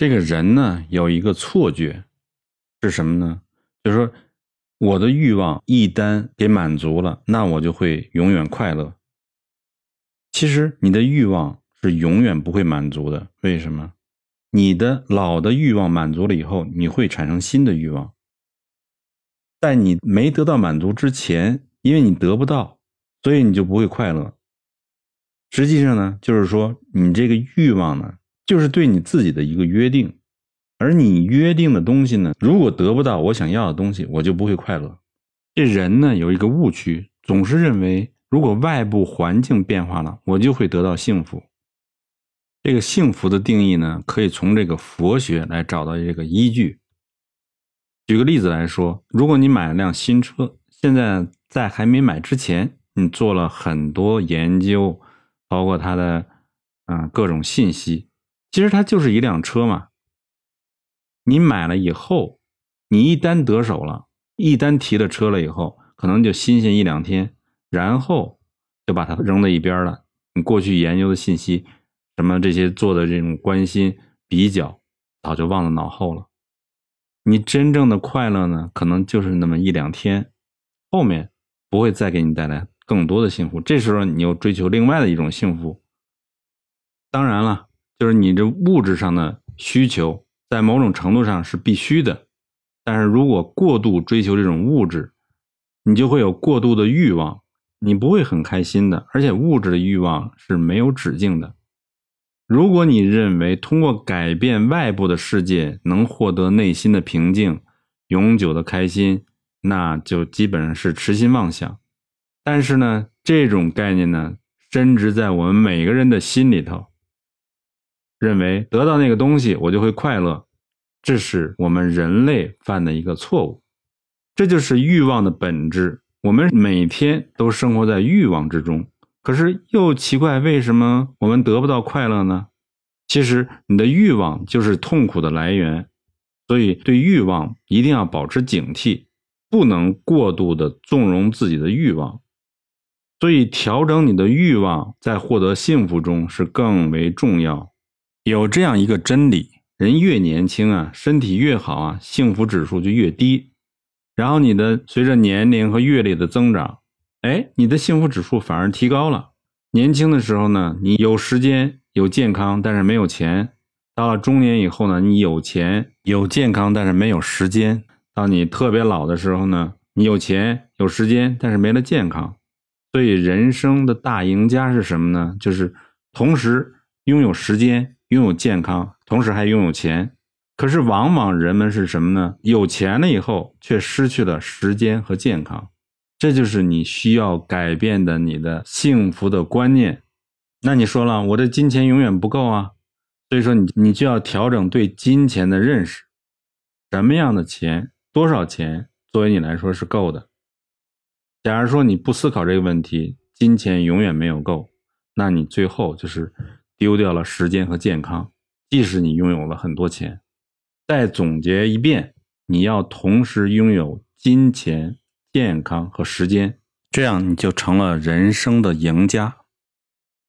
这个人呢有一个错觉，是什么呢？就是说，我的欲望一旦给满足了，那我就会永远快乐。其实你的欲望是永远不会满足的。为什么？你的老的欲望满足了以后，你会产生新的欲望。在你没得到满足之前，因为你得不到，所以你就不会快乐。实际上呢，就是说你这个欲望呢。就是对你自己的一个约定，而你约定的东西呢，如果得不到我想要的东西，我就不会快乐。这人呢有一个误区，总是认为如果外部环境变化了，我就会得到幸福。这个幸福的定义呢，可以从这个佛学来找到这个依据。举个例子来说，如果你买了辆新车，现在在还没买之前，你做了很多研究，包括它的嗯各种信息。其实它就是一辆车嘛。你买了以后，你一单得手了，一单提了车了以后，可能就新鲜一两天，然后就把它扔在一边了。你过去研究的信息，什么这些做的这种关心比较，早就忘了脑后了。你真正的快乐呢，可能就是那么一两天，后面不会再给你带来更多的幸福。这时候你又追求另外的一种幸福。当然了。就是你这物质上的需求，在某种程度上是必须的，但是如果过度追求这种物质，你就会有过度的欲望，你不会很开心的。而且物质的欲望是没有止境的。如果你认为通过改变外部的世界能获得内心的平静、永久的开心，那就基本上是痴心妄想。但是呢，这种概念呢，深植在我们每个人的心里头。认为得到那个东西我就会快乐，这是我们人类犯的一个错误，这就是欲望的本质。我们每天都生活在欲望之中，可是又奇怪，为什么我们得不到快乐呢？其实你的欲望就是痛苦的来源，所以对欲望一定要保持警惕，不能过度的纵容自己的欲望。所以调整你的欲望，在获得幸福中是更为重要。有这样一个真理：人越年轻啊，身体越好啊，幸福指数就越低。然后你的随着年龄和阅历的增长，哎，你的幸福指数反而提高了。年轻的时候呢，你有时间、有健康，但是没有钱；到了中年以后呢，你有钱、有健康，但是没有时间；到你特别老的时候呢，你有钱、有时间，但是没了健康。所以，人生的大赢家是什么呢？就是同时拥有时间。拥有健康，同时还拥有钱，可是往往人们是什么呢？有钱了以后，却失去了时间和健康，这就是你需要改变的你的幸福的观念。那你说了，我的金钱永远不够啊，所以说你你就要调整对金钱的认识，什么样的钱，多少钱，作为你来说是够的。假如说你不思考这个问题，金钱永远没有够，那你最后就是。丢掉了时间和健康，即使你拥有了很多钱。再总结一遍，你要同时拥有金钱、健康和时间，这样你就成了人生的赢家。